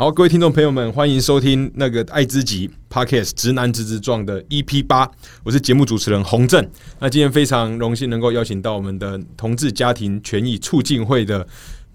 好，各位听众朋友们，欢迎收听那个爱之极 Podcast 直男直直撞的 EP 八，我是节目主持人洪正。那今天非常荣幸能够邀请到我们的同志家庭权益促进会的。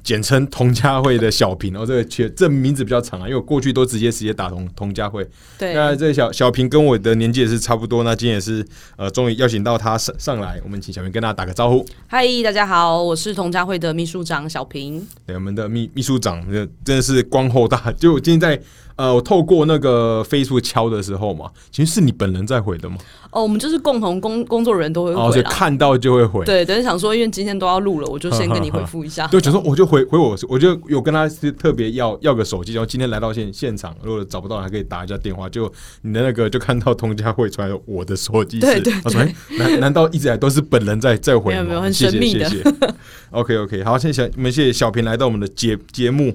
简称童家慧的小平，哦，这个确这名字比较长啊，因为我过去都直接直接打童童家慧。对，那这小小平跟我的年纪也是差不多，那今天也是呃，终于邀请到他上上来，我们请小平跟大家打个招呼。嗨，大家好，我是童家慧的秘书长小平。对，我们的秘秘书长真的是光厚大，就我今天在。呃，我透过那个飞书敲的时候嘛，其实是你本人在回的吗？哦，我们就是共同工工作人员都会回，所以看到就会回。对，等于想说，因为今天都要录了，我就先跟你回复一下。对，就说我就回回我，我就有跟他是特别要要个手机，然后今天来到现现场，如果找不到还可以打一下电话。就你的那个就看到通家会出来我的手机，对对。他说：“难难道一直来都是本人在在回吗？”没有没有，很神秘的。OK OK，好，谢谢我们谢谢小平来到我们的节节目。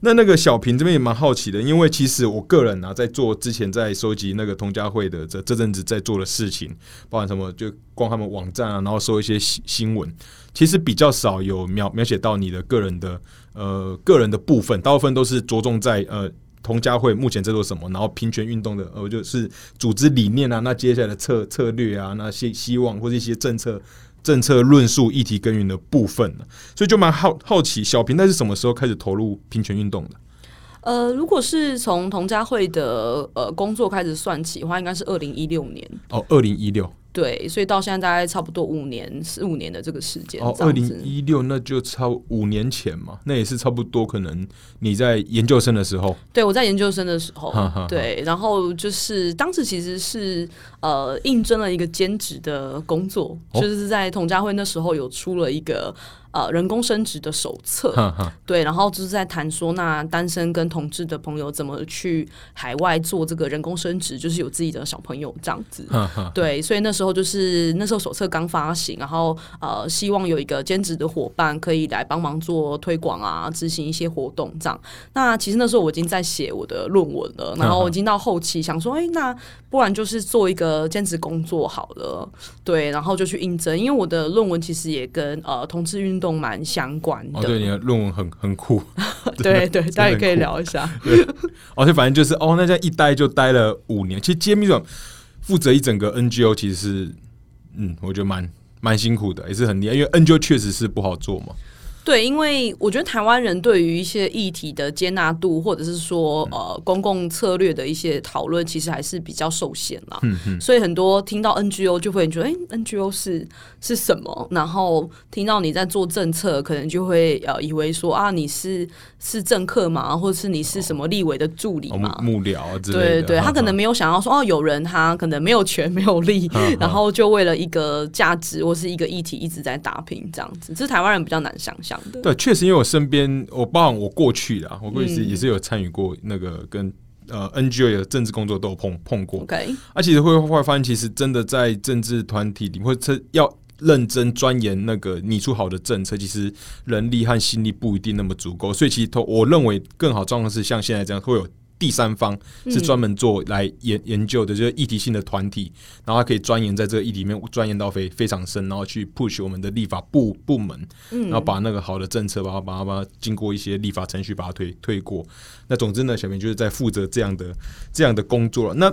那那个小平这边也蛮好奇的，因为其实我个人啊，在做之前在收集那个同家会的这这阵子在做的事情，包含什么就逛他们网站啊，然后收一些新新闻，其实比较少有描描写到你的个人的呃个人的部分，大部分都是着重在呃同家会目前在做什么，然后平权运动的呃就是组织理念啊，那接下来的策策略啊，那些希望或者一些政策。政策论述、议题根源的部分所以就蛮好好奇，小平在是什么时候开始投入平权运动的？呃，如果是从童家慧的呃工作开始算起的话，应该是二零一六年。哦，二零一六。对，所以到现在大概差不多五年四五年的这个时间。哦，二零一六那就差五年前嘛，那也是差不多。可能你在研究生的时候，对我在研究生的时候，对，然后就是当时其实是呃应征了一个兼职的工作，就是在同家会那时候有出了一个。呃，人工生殖的手册，对，然后就是在谈说，那单身跟同志的朋友怎么去海外做这个人工生殖，就是有自己的小朋友这样子，对，所以那时候就是那时候手册刚发行，然后呃，希望有一个兼职的伙伴可以来帮忙做推广啊，执行一些活动这样。那其实那时候我已经在写我的论文了，然后已经到后期想说，哎，那不然就是做一个兼职工作好了，对，然后就去应征，因为我的论文其实也跟呃同志运动蛮相关的，哦对，你的论文很很酷，对对，大家也可以聊一下。而且反正就是哦，那这样一待就待了五年。其实揭秘总负责一整个 NGO，其实是嗯，我觉得蛮蛮辛苦的，也是很厉害，因为 NGO 确实是不好做嘛。对，因为我觉得台湾人对于一些议题的接纳度，或者是说呃公共策略的一些讨论，其实还是比较受限啦。嗯嗯。所以很多听到 NGO 就会觉得，哎，NGO 是是什么？然后听到你在做政策，可能就会呃以为说啊，你是是政客嘛，或者是你是什么立委的助理嘛，幕僚之类的。对对，他可能没有想到说，哦，有人他可能没有权 没有力，然后就为了一个价值或是一个议题一直在打拼这样子，这是台湾人比较难想象。对，确实，因为我身边，我包含我过去的，我过去也是有参与过那个跟呃 NGO 的政治工作都有碰碰过。OK，而其实会会发现，其实真的在政治团体里，或者要认真钻研那个拟出好的政策，其实人力和心力不一定那么足够。所以，其实我认为更好状况是像现在这样会有。第三方是专门做来研研究的，就是议题性的团体，然后他可以钻研在这个议题里面，钻研到非非常深，然后去 push 我们的立法部部门，然后把那个好的政策，把它把它把它经过一些立法程序把它推推过。那总之呢，小明就是在负责这样的这样的工作了。那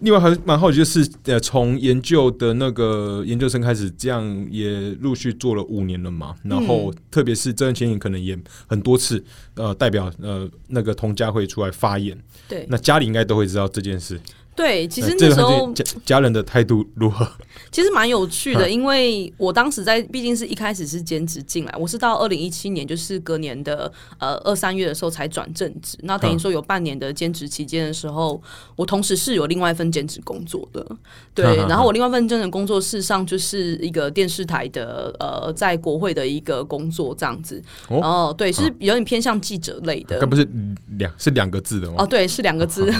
另外还蛮好奇，就是呃，从研究的那个研究生开始，这样也陆续做了五年了嘛。然后，特别是郑前可能也很多次，呃，代表呃那个童家会出来发言。对，那家里应该都会知道这件事。对，其实那时候家家人的态度如何？其实蛮有趣的，因为我当时在，毕竟是一开始是兼职进来，我是到二零一七年，就是隔年的呃二三月的时候才转正职。那等于说有半年的兼职期间的时候，我同时是有另外一份兼职工作的。对，然后我另外一份兼职工作事实上就是一个电视台的呃，在国会的一个工作这样子。哦，对，是有点偏向记者类的。那不是两是两个字的吗？哦，对，是两个字。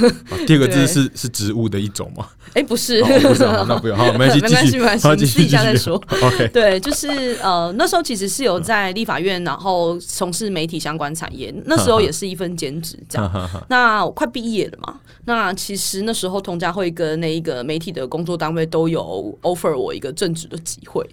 第二个字是是职。职务的一种吗？哎，不是，不是，那不用，好，没关系，没关系，没关系，你试一下再说。OK，对，就是呃，那时候其实是有在立法院，然后从事媒体相关产业，那时候也是一份兼职这样。那我快毕业了嘛，那其实那时候同家慧跟那一个媒体的工作单位都有 offer 我一个正职的机会，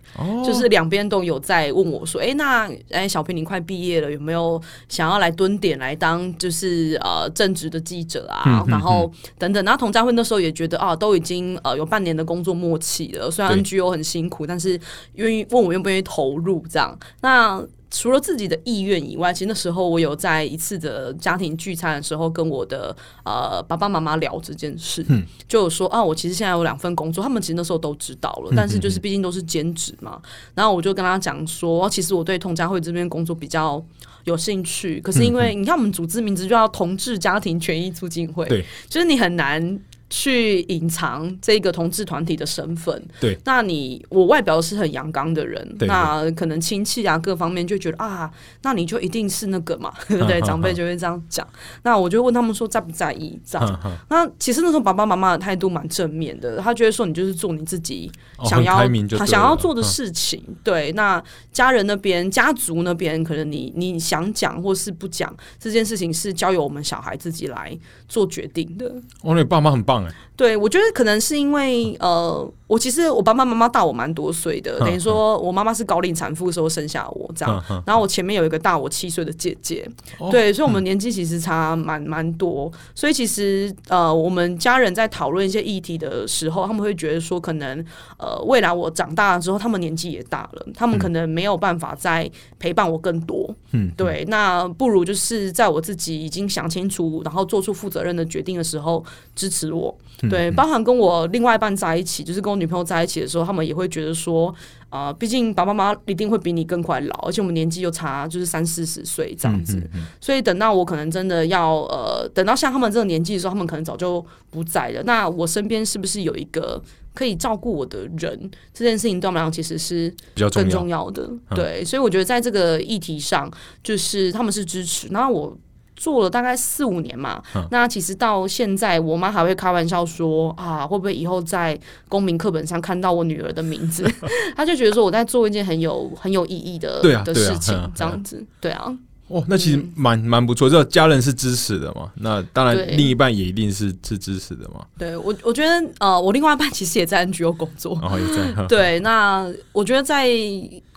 就是两边都有在问我说，哎，那哎，小平你快毕业了，有没有想要来蹲点来当就是呃正职的记者啊？然后等等，然后同家会那时候也觉得啊，都已经呃有半年的工作默契了，虽然 NGO 很辛苦，但是愿意问我愿不愿意投入这样。那除了自己的意愿以外，其实那时候我有在一次的家庭聚餐的时候，跟我的呃爸爸妈妈聊这件事，就有说啊，我其实现在有两份工作，他们其实那时候都知道了，但是就是毕竟都是兼职嘛。然后我就跟他讲说，其实我对同家会这边工作比较有兴趣，可是因为你看我们组织名字就叫同志家庭权益促进会，对，就是你很难。去隐藏这个同志团体的身份，对，那你我外表是很阳刚的人，那可能亲戚啊各方面就觉得啊，那你就一定是那个嘛，对 不对？长辈就会这样讲。那我就问他们说在不在意这样？那其实那时候爸爸妈妈的态度蛮正面的，他觉得说你就是做你自己想要他想要做的事情。对，那家人那边家族那边可能你你想讲或是不讲这件事情是交由我们小孩自己来做决定的。哦，你爸妈很棒。对，我觉得可能是因为呃，我其实我爸爸妈妈大我蛮多岁的，等于说我妈妈是高龄产妇的时候生下我这样，然后我前面有一个大我七岁的姐姐，对，所以我们年纪其实差蛮蛮多，所以其实呃，我们家人在讨论一些议题的时候，他们会觉得说，可能呃，未来我长大了之后，他们年纪也大了，他们可能没有办法再陪伴我更多，嗯，对，那不如就是在我自己已经想清楚，然后做出负责任的决定的时候，支持我。对，包含跟我另外一半在一起，就是跟我女朋友在一起的时候，他们也会觉得说，啊，毕竟爸爸妈妈一定会比你更快老，而且我们年纪又差，就是三四十岁这样子。所以等到我可能真的要呃，等到像他们这个年纪的时候，他们可能早就不在了。那我身边是不是有一个可以照顾我的人？这件事情对我们来讲其实是比较更重要的。对，所以我觉得在这个议题上，就是他们是支持。然后我。做了大概四五年嘛，那其实到现在，我妈还会开玩笑说啊，会不会以后在公民课本上看到我女儿的名字？她就觉得说我在做一件很有很有意义的的事情，这样子，对啊。哦，那其实蛮蛮不错，这家人是支持的嘛？那当然，另一半也一定是是支持的嘛？对我，我觉得呃，我另外一半其实也在 NGO 工作，然后也在 对。那我觉得在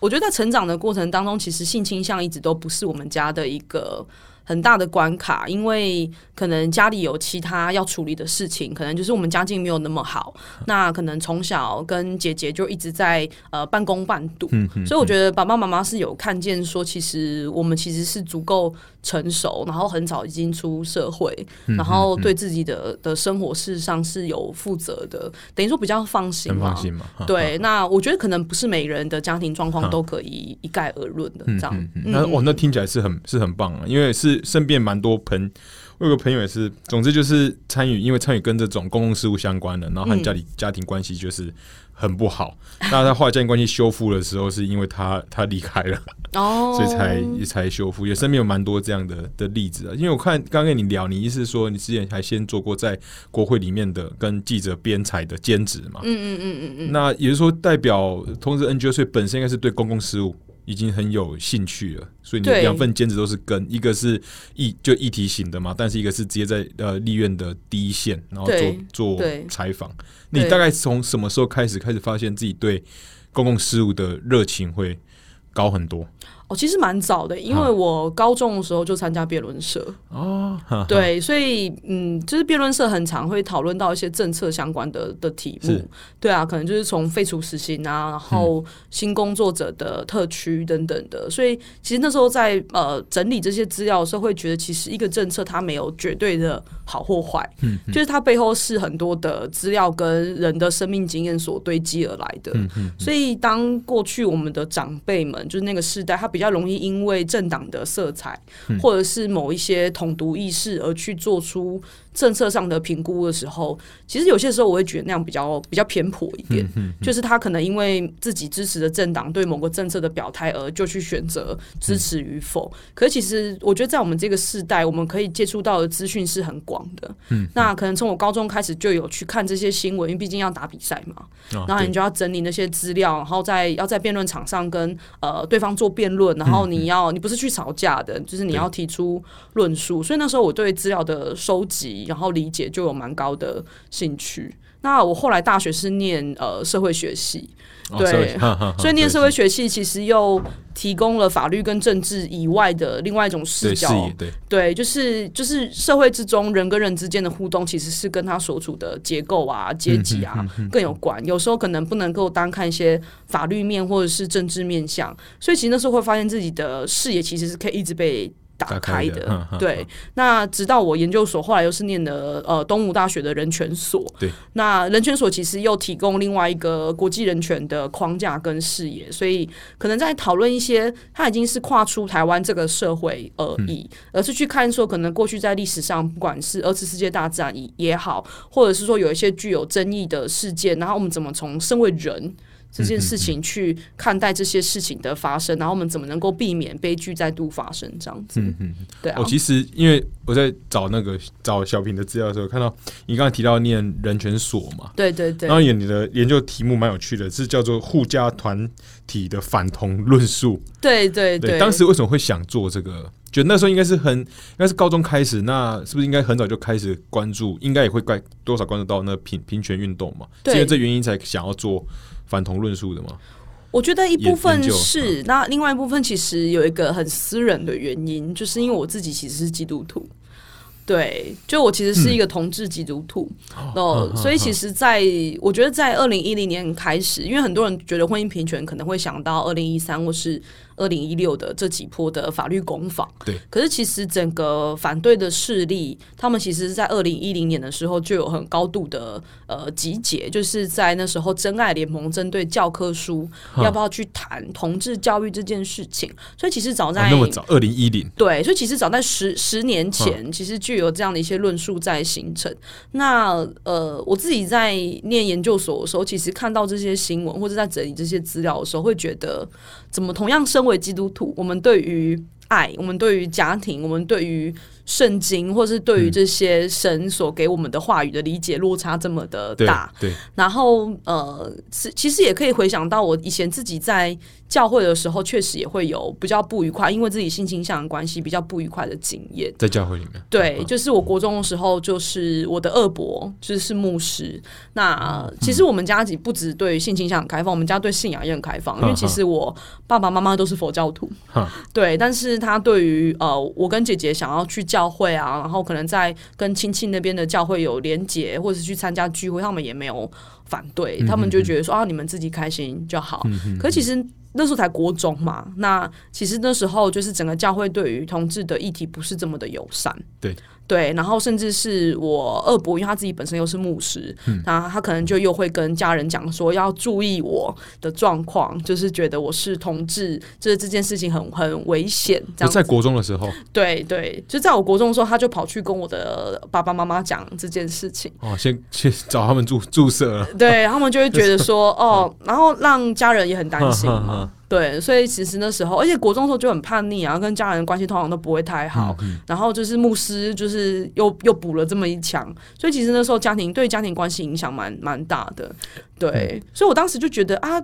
我觉得在成长的过程当中，其实性倾向一直都不是我们家的一个。很大的关卡，因为可能家里有其他要处理的事情，可能就是我们家境没有那么好，那可能从小跟姐姐就一直在呃半工半读，所以我觉得爸爸妈妈是有看见说，其实我们其实是足够成熟，然后很早已经出社会，然后对自己的的生活事实上是有负责的，等于说比较放心嘛。放心嘛。对，那我觉得可能不是每个人的家庭状况都可以一概而论的这样。那哇，那听起来是很是很棒啊，因为是。身边蛮多朋，我有个朋友也是，总之就是参与，因为参与跟这种公共事务相关的，然后和家里家庭关系就是很不好。那他后来家庭关系修复的时候，是因为他他离开了，哦，所以才才修复。也身边有蛮多这样的的例子啊。因为我看刚跟你聊，你意思是说你之前还先做过在国会里面的跟记者编采的兼职嘛？嗯嗯嗯嗯嗯。那也就是说，代表通知 NGO，所以本身应该是对公共事务。已经很有兴趣了，所以你两份兼职都是跟一个是议就议题型的嘛，但是一个是直接在呃立院的第一线，然后做做采访。你大概从什么时候开始开始发现自己对公共事务的热情会高很多？哦，其实蛮早的，因为我高中的时候就参加辩论社哦，对，所以嗯，就是辩论社很常会讨论到一些政策相关的的题目，对啊，可能就是从废除死刑啊，然后新工作者的特区等等的，所以其实那时候在呃整理这些资料的时候，会觉得其实一个政策它没有绝对的好或坏，嗯，就是它背后是很多的资料跟人的生命经验所堆积而来的，所以当过去我们的长辈们就是那个时代，他。比较容易因为政党的色彩，或者是某一些统独意识而去做出政策上的评估的时候，其实有些时候我会觉得那样比较比较偏颇一点，就是他可能因为自己支持的政党对某个政策的表态而就去选择支持与否。可是其实我觉得在我们这个世代，我们可以接触到的资讯是很广的。嗯，那可能从我高中开始就有去看这些新闻，因为毕竟要打比赛嘛，然后你就要整理那些资料，然后在要在辩论场上跟呃对方做辩论，然后你要你不是去吵架的，就是你要提出论述。所以那时候我对资料的收集，然后理解就有蛮高的兴趣。那我后来大学是念呃社会学系，对，所以念社会学系其实又提供了法律跟政治以外的另外一种视角，对，对，就是就是社会之中人跟人之间的互动，其实是跟他所处的结构啊、阶级啊更有关。有时候可能不能够单看一些法律面或者是政治面向，所以其实那时候会发现自己的视野其实是可以一直被。打开的，对。那直到我研究所后来又是念的呃东吴大学的人权所，对。那人权所其实又提供另外一个国际人权的框架跟视野，所以可能在讨论一些，它已经是跨出台湾这个社会而已，而是去看说可能过去在历史上，不管是二次世界大战也也好，或者是说有一些具有争议的事件，然后我们怎么从身为人。这件事情去看待这些事情的发生，然后我们怎么能够避免悲剧再度发生？这样子，嗯嗯，对啊。我其实因为我在找那个找小平的资料的时候，看到你刚才提到念人权所嘛，对对对。然后你的研究题目蛮有趣的，是叫做互加团体的反同论述。对对对。当时为什么会想做这个？觉得那时候应该是很，应该是高中开始，那是不是应该很早就开始关注？应该也会关多少关注到那平平权运动嘛？是因为这原因才想要做。反同论述的吗？我觉得一部分是，那另外一部分其实有一个很私人的原因，就是因为我自己其实是基督徒，对，就我其实是一个同志基督徒哦，所以其实，在我觉得在二零一零年开始，因为很多人觉得婚姻平权可能会想到二零一三或是。二零一六的这几波的法律攻防，对，可是其实整个反对的势力，他们其实是在二零一零年的时候就有很高度的呃集结，就是在那时候真爱联盟针对教科书要不要去谈同志教育这件事情，所以其实早在那么早二零一零，对，所以其实早在十十年前，其实就有这样的一些论述在形成。那呃，我自己在念研究所的时候，其实看到这些新闻或者在整理这些资料的时候，会觉得怎么同样为基督徒，我们对于爱，我们对于家庭，我们对于。圣经，或是对于这些神所给我们的话语的理解落差这么的大，对，然后呃，其实也可以回想到我以前自己在教会的时候，确实也会有比较不愉快，因为自己性倾向的关系，比较不愉快的经验。在教会里面，对，就是我国中的时候，就是我的二伯就是是牧师。那其实我们家不止对性倾向很开放，我们家对信仰也很开放，因为其实我爸爸妈妈都是佛教徒，对，但是他对于呃，我跟姐姐想要去。教会啊，然后可能在跟亲戚那边的教会有连结，或者是去参加聚会，他们也没有反对，他们就觉得说啊，你们自己开心就好。可其实那时候才国中嘛，那其实那时候就是整个教会对于同志的议题不是这么的友善。对。对，然后甚至是我二伯，因为他自己本身又是牧师，那他可能就又会跟家人讲说要注意我的状况，就是觉得我是同志，就是这件事情很很危险。这样在国中的时候，对对，就在我国中的时候，他就跑去跟我的爸爸妈妈讲这件事情。哦，先去找他们注注射了。对他们就会觉得 说哦，然后让家人也很担心嘛。对，所以其实那时候，而且国中的时候就很叛逆啊，跟家人关系通常都不会太好。然后就是牧师，就是又又补了这么一枪，所以其实那时候家庭对家庭关系影响蛮蛮大的。对，所以我当时就觉得啊。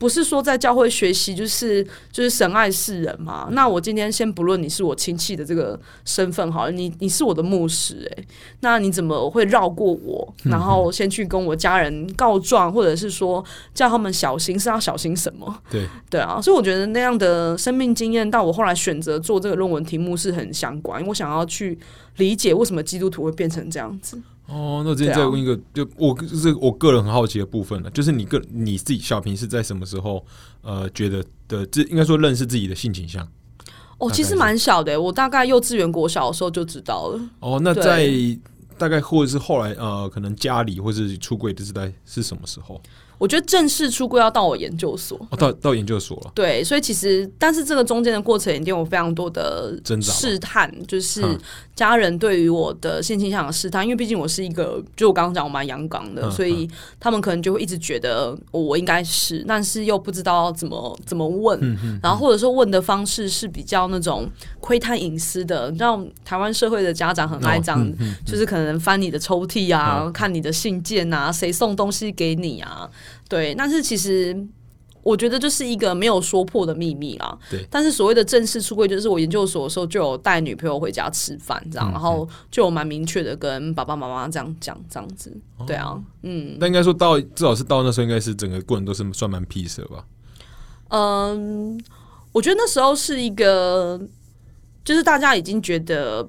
不是说在教会学习就是就是神爱世人嘛？那我今天先不论你是我亲戚的这个身份好了，你你是我的牧师诶，那你怎么会绕过我，然后先去跟我家人告状，或者是说叫他们小心？是要小心什么？对对啊，所以我觉得那样的生命经验，到我后来选择做这个论文题目是很相关，因为我想要去理解为什么基督徒会变成这样子。哦，那我今天再问一个，就我就是我个人很好奇的部分了，就是你个你自己小平是在什么时候呃觉得的这应该说认识自己的性倾向？哦，其实蛮小的，我大概幼稚园国小的时候就知道了。哦，那在大概或者是后来呃，可能家里或是出柜的时代是什么时候？我觉得正式出柜要到我研究所，哦，到到研究所了。对，所以其实，但是这个中间的过程一定有非常多的试探，就是嗯家人对于我的性倾向的试探，因为毕竟我是一个，就我刚刚讲我蛮阳刚的，嗯所以他们可能就会一直觉得我应该是，但是又不知道怎么怎么问，嗯然后或者说问的方式是比较那种窥探隐私的，你知道台湾社会的家长很爱这样，哦嗯就是可能翻你的抽屉啊，看你的信件啊，谁送东西给你啊，对，但是其实。我觉得就是一个没有说破的秘密啦。对但是所谓的正式出柜，就是我研究所的时候就有带女朋友回家吃饭这样，然后就有蛮明确的跟爸爸妈妈这样讲，这样子。对啊，嗯那应该说到至少是到那时候，应该是整个过程都是算蛮 peace 的吧？嗯，我觉得那时候是一个，就是大家已经觉得。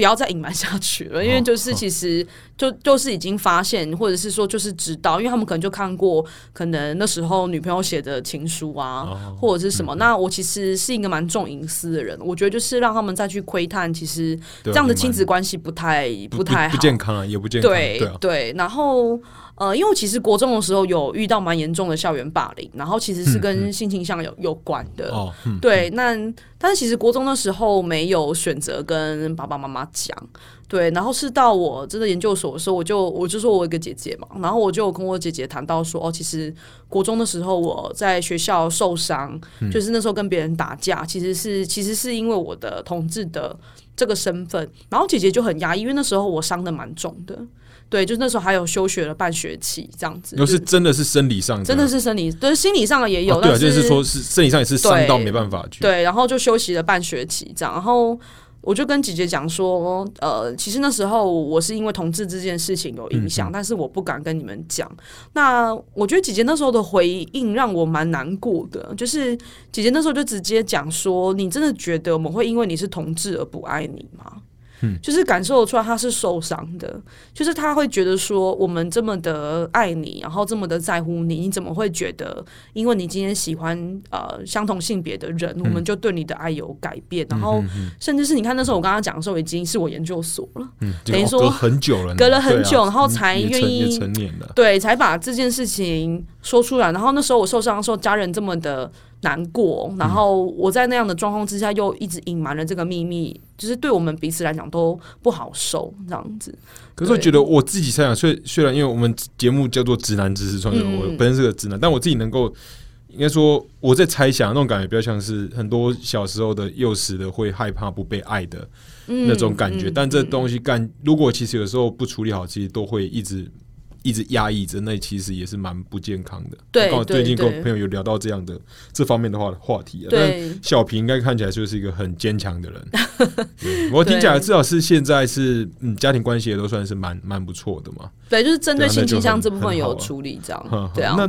不要再隐瞒下去了，因为就是其实就就是已经发现，或者是说就是知道，因为他们可能就看过，可能那时候女朋友写的情书啊，哦或者是什么。那我其实是一个蛮重隐私的人，我觉得就是让他们再去窥探，其实这样的亲子关系不太不太好，不健康啊，也不健康。对对，然后呃，因为其实国中的时候有遇到蛮严重的校园霸凌，然后其实是跟性倾向有有关的。哦，嗯，对，那但是其实国中的时候没有选择跟爸爸妈妈讲，对，然后是到我真的研究所的时候，我就我就说我有一个姐姐嘛，然后我就跟我姐姐谈到说，哦，其实国中的时候我在学校受伤，就是那时候跟别人打架，其实是其实是因为我的同志的这个身份，然后姐姐就很压抑，因为那时候我伤的蛮重的，对，就是那时候还有休学了半学期这样子，又就是真的是生理上的，真的是生理，对，心理上的也有，哦对啊，就是说是生理上也是伤到没办法去。对，然后就休息了半学期这样，然后我就跟姐姐讲说，呃，其实那时候我是因为同志这件事情有影响，但是我不敢跟你们讲。那我觉得姐姐那时候的回应让我蛮难过的，就是姐姐那时候就直接讲说，你真的觉得我们会因为你是同志而不爱你吗？就是感受得出来他是受伤的，就是他会觉得说我们这么的爱你，然后这么的在乎你，你怎么会觉得因为你今天喜欢呃相同性别的人，我们就对你的爱有改变？然后甚至是你看那时候我刚刚讲的时候，已经是我研究所了，嗯，等于说很久了，隔了很久然后才愿意成年了。对，才把这件事情说出来。然后那时候我受伤的时候，家人这么的难过，然后我在那样的状况之下，又一直隐瞒了这个秘密，就是对我们彼此来讲都不好受，这样子。可是我觉得我自己猜想，虽虽然因为我们节目叫做直男知识创作，嗯我本身是个直男，但我自己能够应该说我在猜想那种感觉，比较像是很多小时候的幼时的会害怕不被爱的嗯那种感觉。嗯但这东西干，如果其实有时候不处理好，其实都会一直。一直压抑着，那其实也是蛮不健康的。对刚好最近跟我朋友有聊到这样的这方面的话话题、啊，对但小平应该看起来就是一个很坚强的人。对我听起来至少是现在是嗯家庭关系也都算是蛮蛮不错的嘛。对，就是针对性倾向这部分有处理，这呵样呵对啊。那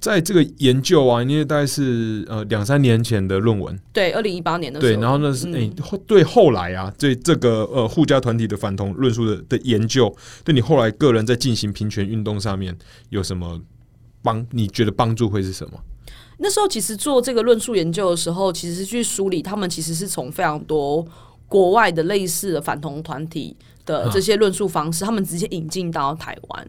在这个研究啊，因为大概是呃两三年前的论文，对，二零一八年的时对，然后呢是嗯诶、后对后来啊，对这个呃互家团体的反同论述的的研究，对你后来个人在进行平权运动上面有什么帮？你觉得帮助会是什么？那时候其实做这个论述研究的时候，其实是去梳理他们其实是从非常多国外的类似的反同团体的这些论述方式，他们直接引进到台湾。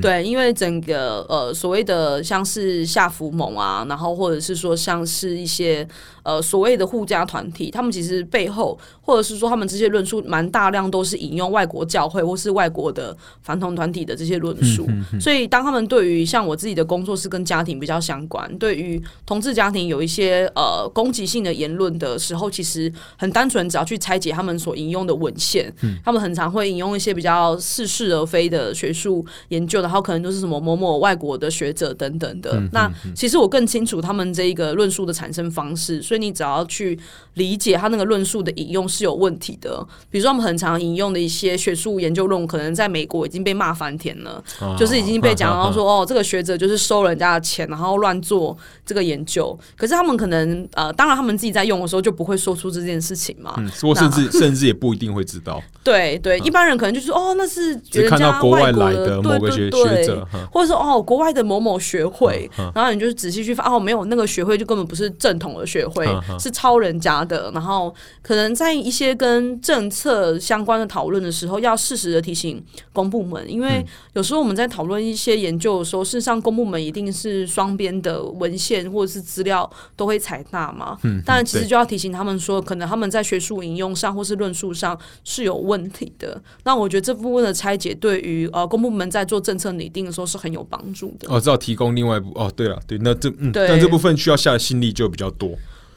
对，因为整个呃所谓的像是夏福盟啊，然后或者是说像是一些呃所谓的护家团体，他们其实背后或者是说他们这些论述蛮大量都是引用外国教会或是外国的反同团体的这些论述，所以当他们对于像我自己的工作是跟家庭比较相关，对于同志家庭有一些呃攻击性的言论的时候，其实很单纯，只要去拆解他们所引用的文献，他们很常会引用一些比较似是而非的学术研究，然后可能就是什么某某外国的学者等等的。那其实我更清楚他们这一个论述的产生方式，所以你只要去理解他那个论述的引用是有问题的。比如说，我们很常引用的一些学术研究论文，可能在美国已经被骂翻天了，就是已经被讲到说，哦，这个学者就是收人家的钱，然后乱做这个研究。可是他们可能呃，当然他们自己在用的时候就不会说出这件事情嘛。嗯，我甚至甚至也不一定会知道。对对，一般人可能就是哦，那是只看到国外来的某个学学者，或者说哦，国外的某某学会，然后你就仔细去发哦，没有那个学会就根本不是正统的学会，是超人家的。然后可能在一些跟政策相关的讨论的时候，要适时的提醒公部门，因为有时候我们在讨论一些研究的时候，事实上公部门一定是双边的文献或者是资料都会采纳嘛。嗯，但其实就要提醒他们说，可能他们在学术引用上或是论述上是有问题的。那我觉得这部分的拆解对于呃公部门在做政策拟定的时候是很有帮助的。哦，知道提供另外一部哦，对了，对，那这嗯，但这部分需要下的心力就比较多。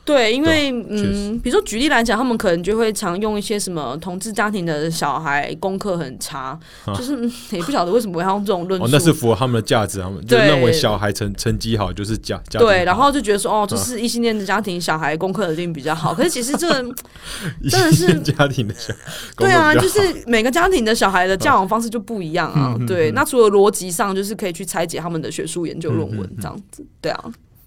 对，因为嗯，比如说举例来讲，他们可能就会常用一些什么同志家庭的小孩功课很差，就是 也不晓得为什么会用这种论述。那是符合他们的价值，他们就认为小孩成成绩好就是家家对，然后就觉得说哦，就是异性恋的家庭小孩功课一定比较好。可是其实这个 真的是家庭的小对啊，就是每个家庭的小孩的教养方式就不一样啊。对，那除了逻辑上，就是可以去拆解他们的学术研究论文这样子。对啊。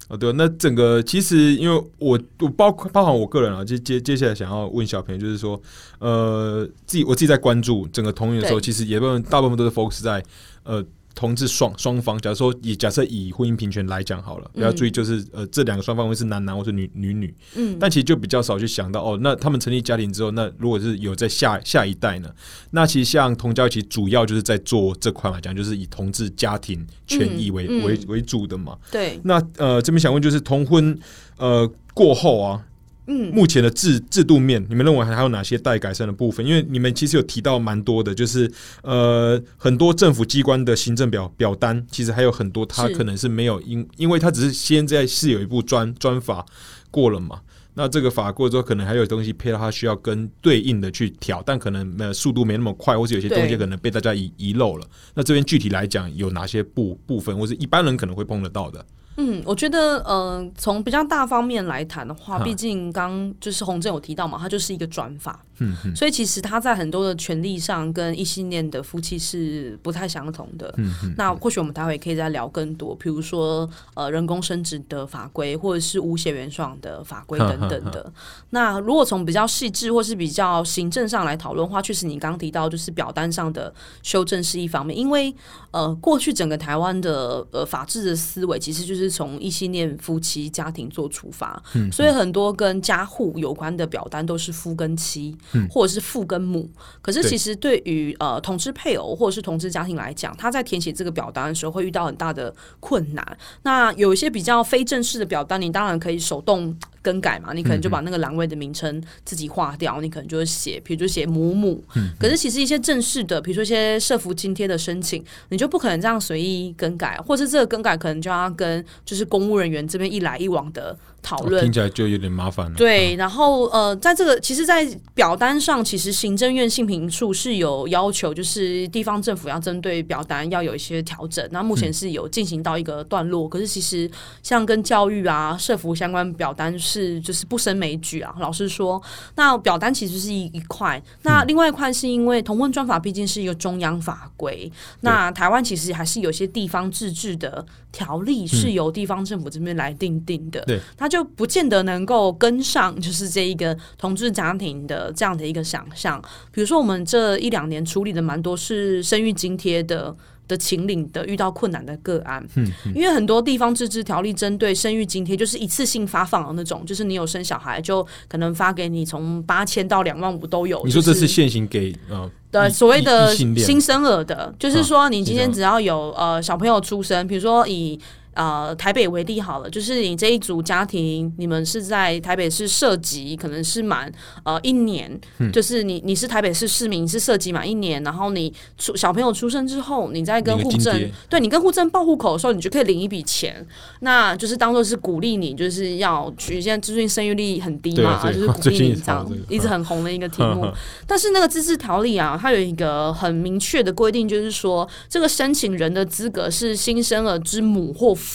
哦，对，那整个其实因为我我包括包含我个人啊，接接接下来想要问小平，就是说，呃，自己我自己在关注整个同运的时候，其实也部分大部分都是 focus 在呃。同志双双方，假如说以假设以婚姻平权来讲好了，要注意就是呃这两个双方会是男男或是女女女，嗯，但其实就比较少去想到哦，那他们成立家庭之后，那如果是有在下下一代呢？那其实像同教其实主要就是在做这块嘛，讲就是以同志家庭权益为为为主的嘛。对。那呃这边想问就是同婚呃过后啊。嗯，目前的制制度面，你们认为还还有哪些待改善的部分？因为你们其实有提到蛮多的，就是呃，很多政府机关的行政表表单，其实还有很多，它可能是没有因，因为它只是现在是有一部专专法过了嘛，那这个法过之后，可能还有东西配套，它需要跟对应的去调，但可能呃速度没那么快，或是有些东西可能被大家遗遗漏了。那这边具体来讲，有哪些部部分，或是一般人可能会碰得到的？嗯，我觉得，呃，从比较大方面来谈的话，毕竟刚就是洪正有提到嘛，它就是一个转法。嗯，所以其实他在很多的权利上跟异性恋的夫妻是不太相同的。嗯那或许我们待会可以再聊更多，比如说呃人工生殖的法规，或者是无血缘爽的法规等等的。那如果从比较细致或是比较行政上来讨论的话，确实你刚提到就是表单上的修正是一方面，因为呃过去整个台湾的呃法治的思维其实就是从异性恋夫妻家庭做出发，所以很多跟家户有关的表单都是夫跟妻。或者是父跟母，可是其实对于呃同志配偶或者是同志家庭来讲，他在填写这个表单的时候会遇到很大的困难。那有一些比较非正式的表单，你当然可以手动。更改嘛，你可能就把那个栏位的名称自己划掉，你可能就会写，比如就写母母。可是其实一些正式的，比如说一些社服津贴的申请，你就不可能这样随意更改，或是这个更改可能就要跟就是公务人员这边一来一往的讨论，听起来就有点麻烦了。对，然后呃，在这个其实，在表单上，其实行政院性评处是有要求，就是地方政府要针对表单要有一些调整。那目前是有进行到一个段落，可是其实像跟教育啊、社服相关表单是。是，就是不胜枚举啊。老实说，那表单其实是一一块，那另外一块是因为同婚专法毕竟是一个中央法规，那台湾其实还是有些地方自治的条例是由地方政府这边来定定的，对，他就不见得能够跟上，就是这一个同志家庭的这样的一个想象。比如说，我们这一两年处理的蛮多是生育津贴的。的秦岭的遇到困难的个案，嗯，因为很多地方自治条例针对生育津贴就是一次性发放的那种，就是你有生小孩就可能发给你从八千到两万五都有。你说这是现行给呃的所谓的新生儿的，就是说你今天只要有呃小朋友出生，比如说以。呃，台北为例好了，就是你这一组家庭，你们是在台北市涉及，可能是满呃一年，就是你你是台北市市民，是涉及满一年，然后你出小朋友出生之后，你再跟户政，对你跟户政报户口的时候，你就可以领一笔钱，那就是当做是鼓励你，就是要去。现在最近生育率很低嘛，就是 鼓励你这样，一直很红的一个题目。但是那个自治条例啊，它有一个很明确的规定，就是说这个申请人的资格是新生儿之母或。父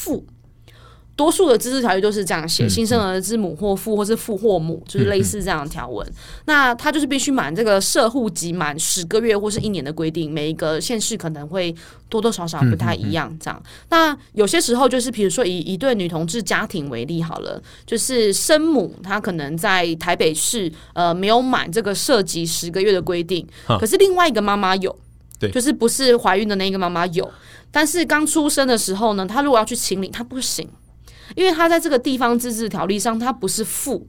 多数的自治条约都是这样写，新生儿之母或父或是父或母，就是类似这样的条文。那他就是必须满这个社户籍满十个月或是一年的规定，每一个县市可能会多多少少不太一样。这样，那有些时候就是，比如说以一对女同志家庭为例好了，就是生母她可能在台北市呃没有满这个涉及十个月的规定，可是另外一个妈妈有，对，就是不是怀孕的那个妈妈有。但是刚出生的时候呢，她如果要去请领，她不行，因为她在这个地方自治条例上，她不是父，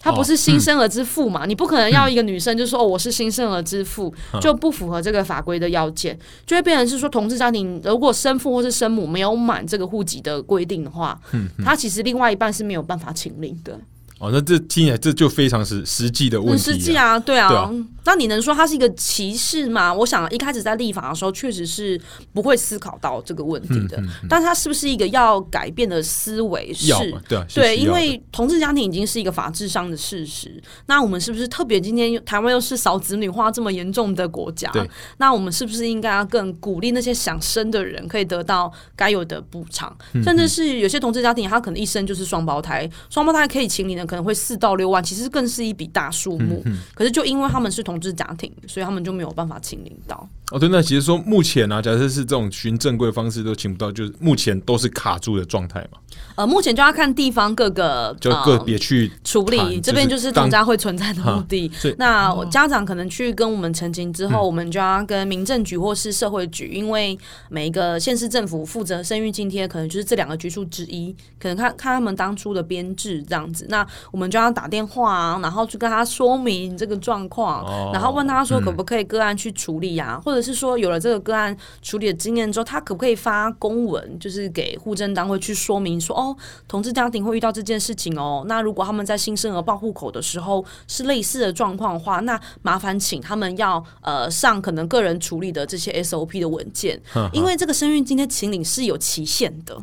她不是新生儿之父嘛，你不可能要一个女生就说哦，我是新生儿之父，就不符合这个法规的要件，就会变成是说，同志家庭如果生父或是生母没有满这个户籍的规定的话，他其实另外一半是没有办法请领的。哦，那这听起来这就非常实实际的问题。实际啊，对啊。那你能说它是一个歧视吗？我想一开始在立法的时候，确实是不会思考到这个问题的。但它是不是一个要改变的思维？是，对对，因为同志家庭已经是一个法制上的事实。那我们是不是特别今天台湾又是少子女化这么严重的国家？那我们是不是应该要更鼓励那些想生的人可以得到该有的补偿？甚至是有些同志家庭，他可能一生就是双胞胎，双胞胎可以请你的。可能会四到六万，其实更是一笔大数目。可是就因为他们是同志家庭，所以他们就没有办法请领到。哦，对，那其实说目前呢，假设是这种循正规方式都请不到，就是目前都是卡住的状态嘛。呃，目前就要看地方各个就个别去处理，这边就是同家会存在的目的。那家长可能去跟我们澄清之后，我们就要跟民政局或是社会局，因为每一个县市政府负责生育津贴，可能就是这两个局处之一，可能看看他们当初的编制这样子。那我们就要打电话，然后去跟他说明这个状况，然后问他说可不可以个案去处理呀，或者是说有了这个个案处理的经验之后，他可不可以发公文，就是给户政单位去说明说哦，同志家庭会遇到这件事情哦。那如果他们在新生儿报户口的时候是类似的状况的话，那麻烦请他们要呃上可能个人处理的这些 SOP 的文件，因为这个生育津贴请领是有期限的。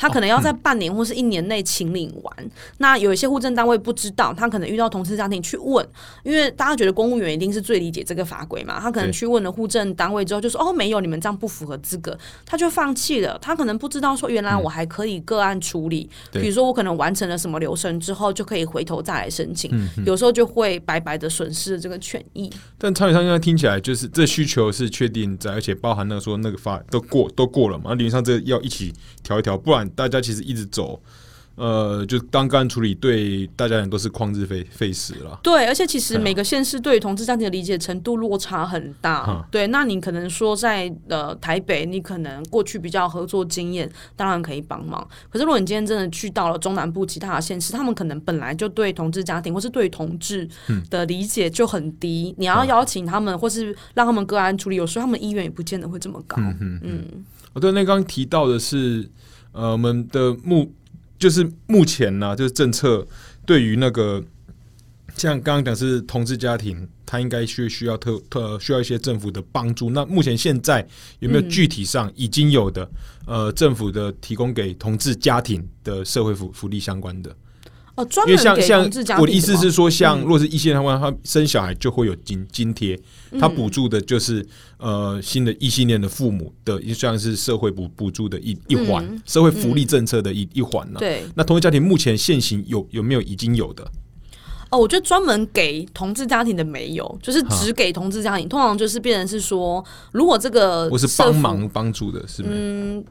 他可能要在半年或是一年内请领完。那有一些户政单位不知道，他可能遇到同事家庭去问，因为大家觉得公务员一定是最理解这个法规嘛。他可能去问了户政单位之后，就说：“哦，没有，你们这样不符合资格。”他就放弃了。他可能不知道说，原来我还可以个案处理。比如说，我可能完成了什么流程之后，就可以回头再来申请。有时候就会白白的损失了这个权益。但参与上现在听起来就是这需求是确定在，而且包含那个说那个法都过都过了嘛。理论上这要一起调一调，不然。大家其实一直走，呃，就当个案处理，对大家人都是旷日费费时了。对，而且其实每个县市对同志家庭的理解程度落差很大。对，那你可能说在呃台北，你可能过去比较合作经验，当然可以帮忙。可是如果你今天真的去到了中南部其他的县市，他们可能本来就对同志家庭或是对同志的理解就很低。你要邀请他们，或是让他们个案处理，有时候他们意愿也不见得会这么高。嗯嗯，我对那刚刚提到的是。呃，我们的目就是目前呢，就是政策对于那个像刚刚讲是同志家庭，他应该需需要特特需要一些政府的帮助。那目前现在有没有具体上已经有的呃政府的提供给同志家庭的社会福福利相关的？因为像像我的意思是说，像若是一线的话，他生小孩就会有津津贴，他补助的就是呃新的异性恋的父母的，像是社会补补助的一一环，社会福利政策的一一环呢。对，那同志家庭目前现行有有没有已经有的？哦，我觉得专门给同志家庭的没有，就是只给同志家庭，通常就是变成是说，如果这个我是帮忙帮助的，是嗯。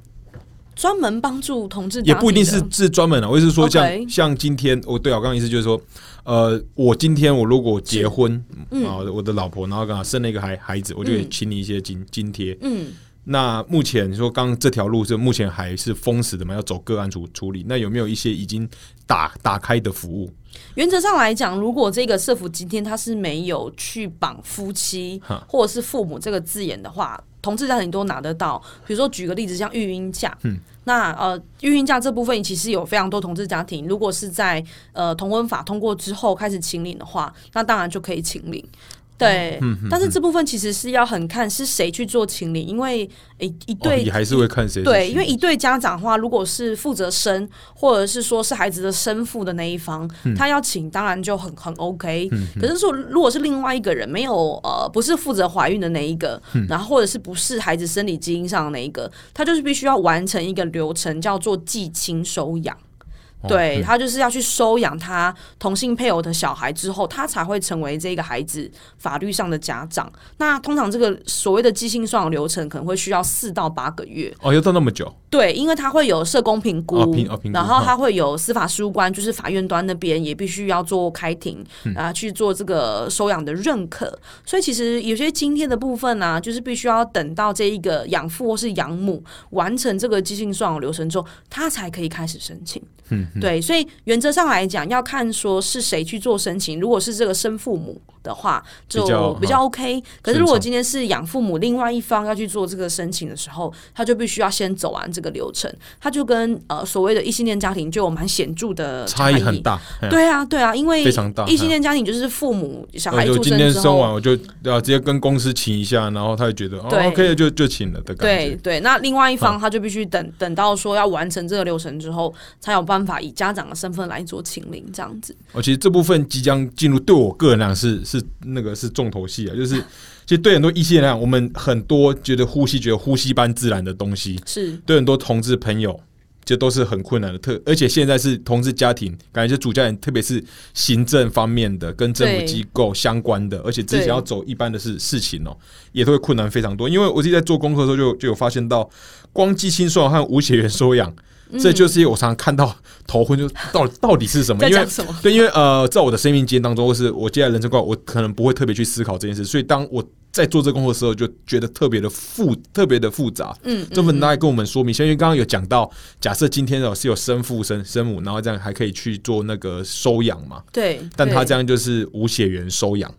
专门帮助同志也不一定是是专门的，我是说像像今天，我对我刚刚意思就是说，呃，我今天我如果结婚啊，我的老婆然后刚好生了一个孩孩子，我就请你一些津津贴。嗯，那目前说刚这条路是目前还是封死的嘛？要走个案处处理，那有没有一些已经打打开的服务？原则上来讲，如果这个社福今天他是没有去绑夫妻或者是父母这个字眼的话。同志家庭都拿得到，比如说举个例子，像育婴假，嗯。那呃育婴假这部分其实有非常多同志家庭，如果是在呃同婚法通过之后开始请领的话，那当然就可以请领。对，但是这部分其实是要很看是谁去做清理，因为一一对你还是会看谁对，因为一对家长的话，如果是负责生或者是说是孩子的生父的那一方，他要请当然就很很 OK。可是说如果是另外一个人没有呃不是负责怀孕的那一个，然后或者是不是孩子生理基因上的那一个，他就是必须要完成一个流程，叫做寄亲收养。对他就是要去收养他同性配偶的小孩之后，他才会成为这个孩子法律上的家长。那通常这个所谓的寄信收养流程可能会需要四到八个月。哦，要到那么久？对，因为他会有社工评估，然后他会有司法事务官，就是法院端那边也必须要做开庭啊，去做这个收养的认可。所以其实有些今天的部分呢，就是必须要等到这一个养父或是养母完成这个寄信收养流程之后，他才可以开始申请。对，所以原则上来讲，要看说是谁去做申请。如果是这个生父母的话，就比较 OK。可是如果今天是养父母另外一方要去做这个申请的时候，他就必须要先走完这个流程。他就跟呃所谓的异性恋家庭就有蛮显著的差异很大。对啊，对啊，因为非常大。异性恋家庭就是父母小孩出生之后，生完我就要直接跟公司请一下，然后他就觉得哦 OK 就就请了的感觉。对对，那另外一方他就必须等等到说要完成这个流程之后，才有办法以家长的身份来做请领这样子。哦，其实这部分即将进入，对我个人来讲是是那个是重头戏啊，就是其实对很多异性来讲，我们很多觉得呼吸觉得呼吸般自然的东西，是对很多同志朋友，这都是很困难的。特而且现在是同志家庭，感觉就主家人，特别是行政方面的跟政府机构相关的，而且自己要走一般的事事情哦，也都会困难非常多。因为我自己在做功课的时候，就就有发现到，光寄亲收养和无血缘收养。这就是我常常看到头昏，就到到底是什么？因为 对，因为呃，在我的生命经验当中，或是我接下来人生观，我可能不会特别去思考这件事。所以当我在做这个工作的时候，就觉得特别的复特别的复杂。嗯，这份大概跟我们说明，因为刚刚有讲到，假设今天哦是有生父生生母，然后这样还可以去做那个收养嘛？对，但他这样就是无血缘收养。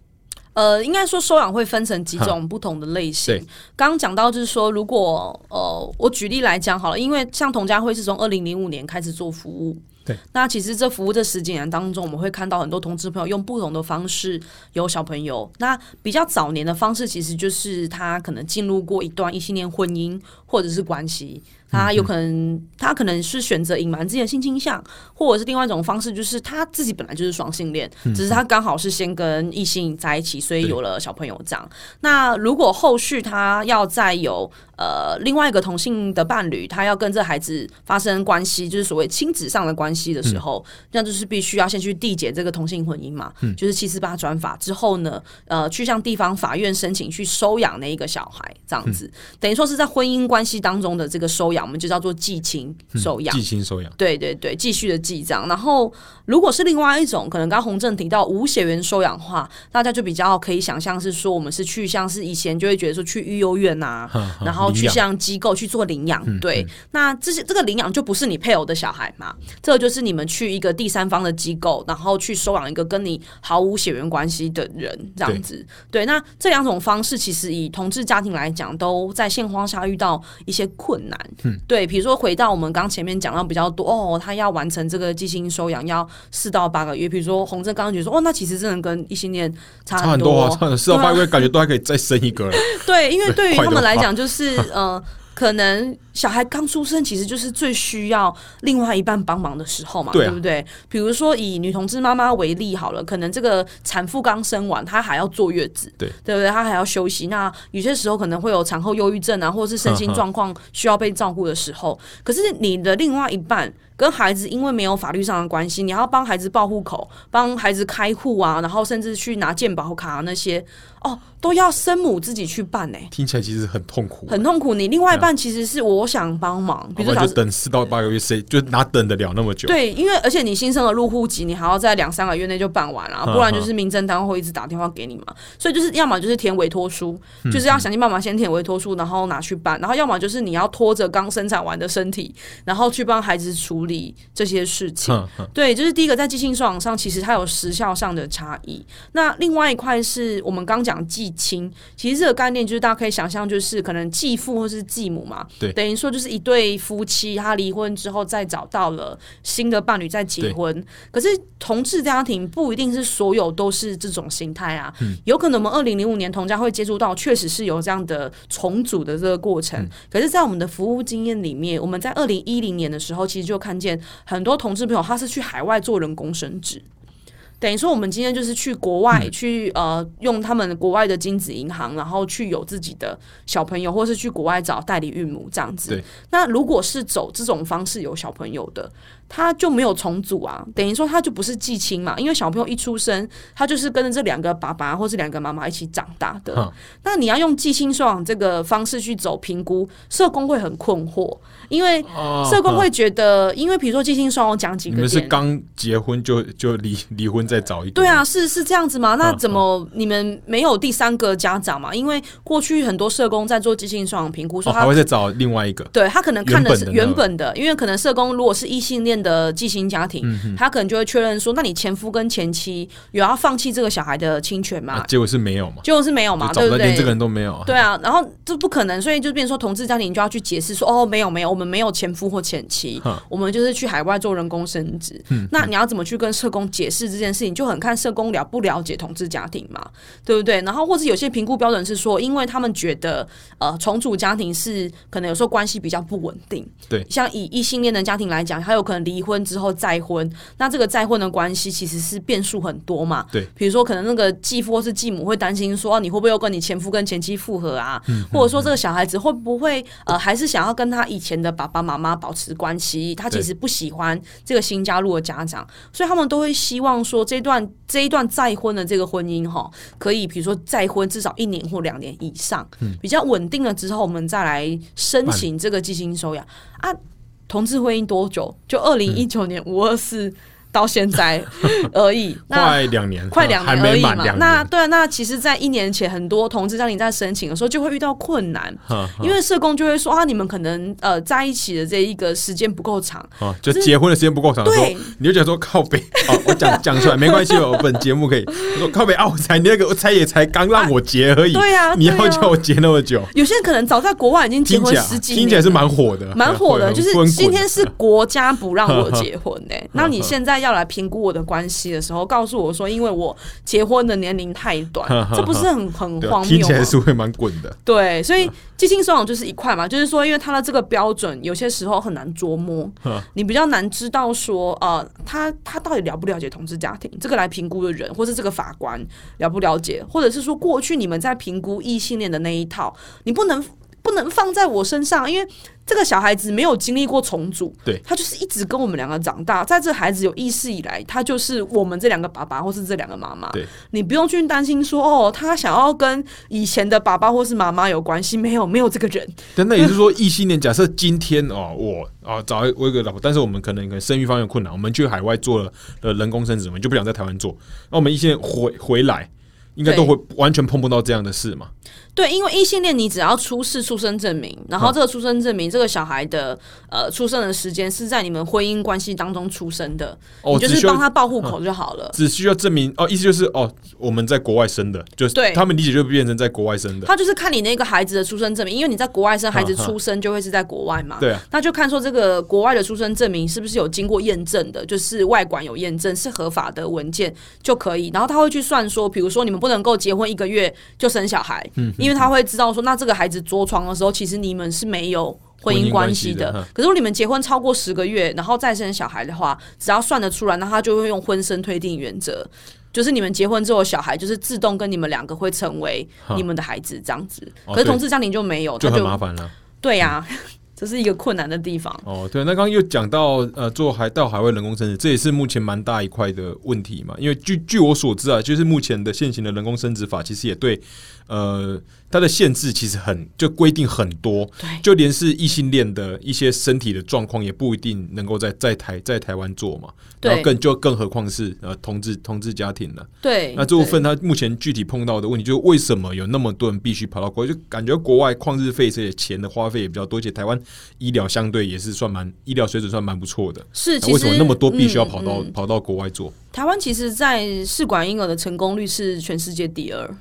呃，应该说收养会分成几种不同的类型。刚刚讲到就是说，如果呃，我举例来讲好了，因为像童家会是从二零零五年开始做服务，对。那其实这服务这十几年当中，我们会看到很多同志朋友用不同的方式有小朋友。那比较早年的方式，其实就是他可能进入过一段异性恋婚姻或者是关系。他有可能，他可能是选择隐瞒自己的性倾向，或者是另外一种方式，就是他自己本来就是双性恋，只是他刚好是先跟异性在一起，所以有了小朋友这样。那如果后续他要再有呃另外一个同性的伴侣，他要跟这孩子发生关系，就是所谓亲子上的关系的时候，那就是必须要先去缔结这个同性婚姻嘛，就是七四八转法之后呢，呃，去向地方法院申请去收养那一个小孩，这样子，等于说是在婚姻关系当中的这个收养。我们就叫做寄亲收养，寄亲收养，对对对，继续的记账。然后，如果是另外一种，可能刚洪正提到无血缘收养的话，大家就比较可以想象是说，我们是去像是以前就会觉得说去育幼院呐，然后去像机构去做领养。对，那这些这个领养就不是你配偶的小孩嘛？这就是你们去一个第三方的机构，然后去收养一个跟你毫无血缘关系的人，这样子。对，那这两种方式其实以同志家庭来讲，都在现况下遇到一些困难。对，比如说回到我们刚前面讲到比较多哦，他要完成这个寄心收养要四到八个月。比如说洪正刚刚觉得说哦，那其实真的跟异性恋差很多，差四到八个月感觉都还可以再生一个。对，因为对于 他们来讲，就是呃。可能小孩刚出生，其实就是最需要另外一半帮忙的时候嘛，对不对？比如说以女同志妈妈为例好了，可能这个产妇刚生完，她还要坐月子，对对不对？她还要休息。那有些时候可能会有产后忧郁症啊，或者是身心状况需要被照顾的时候，可是你的另外一半。跟孩子因为没有法律上的关系，你要帮孩子报户口、帮孩子开户啊，然后甚至去拿健保卡那些，哦，都要生母自己去办呢。听起来其实很痛苦，很痛苦。你另外一半其实是我想帮忙，比如说就等四到八个月，谁就哪等得了那么久？对，因为而且你新生儿入户籍，你还要在两三个月内就办完了，不然就是民政单位会一直打电话给你嘛。所以就是要么就是填委托书，就是要想尽办法先填委托书，然后拿去办，然后要么就是你要拖着刚生产完的身体，然后去帮孩子处理。这些事情。对，就是第一个在寄信收养上，其实它有时效上的差异。那另外一块是我们刚讲继亲，其实这个概念就是大家可以想象，就是可能继父或是继母嘛，对，等于说就是一对夫妻，他离婚之后再找到了新的伴侣再结婚。可是同志家庭不一定是所有都是这种形态啊，有可能我们二零零五年同家会接触到，确实是有这样的重组的这个过程。可是，在我们的服务经验里面，我们在二零一零年的时候，其实就看见很多同志朋友，他是去海外做人工生殖。等于说，我们今天就是去国外去呃，用他们国外的精子银行，然后去有自己的小朋友，或是去国外找代理孕母这样子。那如果是走这种方式有小朋友的。他就没有重组啊，等于说他就不是继亲嘛，因为小朋友一出生，他就是跟着这两个爸爸或是两个妈妈一起长大的。那你要用继亲收养这个方式去走评估，社工会很困惑，因为社工会觉得，因为比如说继亲收养讲几个，你们是刚结婚就就离离婚再找一个？对啊，是是这样子吗？那怎么你们没有第三个家长嘛？因为过去很多社工在做继亲收养评估，说他会再找另外一个，对他可能看的是原本的，因为可能社工如果是异性恋。的寄 sinh 家庭，他可能就会确认说：“那你前夫跟前妻有要放弃这个小孩的侵权吗？”结果是没有嘛？结果是没有嘛？对不对？连这个人都没有。对啊，然后这不可能，所以就变成说，同志家庭就要去解释说：“哦，没有没有，我们没有前夫或前妻，我们就是去海外做人工生殖。”那你要怎么去跟社工解释这件事情？就很看社工了不了解同志家庭嘛，对不对？然后或者有些评估标准是说，因为他们觉得呃重组家庭是可能有时候关系比较不稳定。对，像以异性恋的家庭来讲，他有可能离婚之后再。再婚，那这个再婚的关系其实是变数很多嘛？对，比如说可能那个继父或是继母会担心说，你会不会又跟你前夫跟前妻复合啊？或者说这个小孩子会不会呃，还是想要跟他以前的爸爸妈妈保持关系？他其实不喜欢这个新加入的家长，所以他们都会希望说，这段这一段再婚的这个婚姻哈，可以比如说再婚至少一年或两年以上，比较稳定了之后，我们再来申请这个寄心收养啊。同志婚姻多久？就二零一九年五二四。到现在而已，快两年，快两年而已嘛。那对啊，那其实，在一年前，很多同志家庭在申请的时候就会遇到困难，因为社工就会说啊，你们可能呃在一起的这一个时间不够长，就结婚的时间不够长。对，你就讲说靠北，我讲讲出来没关系，我本节目可以说靠北啊，我才那个我才也才刚让我结而已，对呀，你要叫我结那么久？有些人可能早在国外已经结婚十几年，听起来是蛮火的，蛮火的。就是今天是国家不让我结婚呢，那你现在。要来评估我的关系的时候，告诉我说，因为我结婚的年龄太短，这不是很 很荒谬听起来是会蛮滚的。对，所以寄亲收养就是一块嘛，就是说，因为他的这个标准有些时候很难捉摸，你比较难知道说，呃，他他到底了不了解同志家庭这个来评估的人，或是这个法官了不了解，或者是说过去你们在评估异性恋的那一套，你不能。不能放在我身上，因为这个小孩子没有经历过重组，对他就是一直跟我们两个长大。在这孩子有意识以来，他就是我们这两个爸爸或是这两个妈妈。对，你不用去担心说哦，他想要跟以前的爸爸或是妈妈有关系，没有，没有这个人。但那也是说，异性恋假设今天哦，我啊找我一个老婆，但是我们可能可能生育方面有困难，我们去海外做了呃人工生殖，我们就不想在台湾做，那我们异性回回来，应该都会完全碰不到这样的事嘛？对，因为异性恋，你只要出示出生证明，然后这个出生证明，这个小孩的呃出生的时间是在你们婚姻关系当中出生的，你就是帮他报户口就好了。只需要证明哦，意思就是哦，我们在国外生的，就是对他们理解就变成在国外生的。他就是看你那个孩子的出生证明，因为你在国外生孩子出生就会是在国外嘛，对啊，那就看说这个国外的出生证明是不是有经过验证的，就是外管有验证是合法的文件就可以。然后他会去算说，比如说你们不能够结婚一个月就生小孩，嗯，因为他会知道说。那这个孩子着床的时候，其实你们是没有婚姻关系的。可是如果你们结婚超过十个月，然后再生小孩的话，只要算得出来，那他就会用婚生推定原则，就是你们结婚之后，小孩就是自动跟你们两个会成为你们的孩子这样子。可是同志家庭就没有，就很麻烦了。对呀。这是一个困难的地方哦。对，那刚刚又讲到呃，做海到海外人工生殖，这也是目前蛮大一块的问题嘛。因为据据我所知啊，就是目前的现行的人工生殖法，其实也对呃它的限制其实很就规定很多，对，就连是异性恋的一些身体的状况也不一定能够在在台在台湾做嘛，然后更就更何况是呃同志同志家庭了，对，那这部分他目前具体碰到的问题就是为什么有那么多人必须跑到国外，就感觉国外旷日费这些钱的花费也比较多，而且台湾医疗相对也是算蛮医疗水准算蛮不错的，是为什么那么多必须要跑到跑到国外做？台湾其实，在试管婴儿的成功率是全世界第二。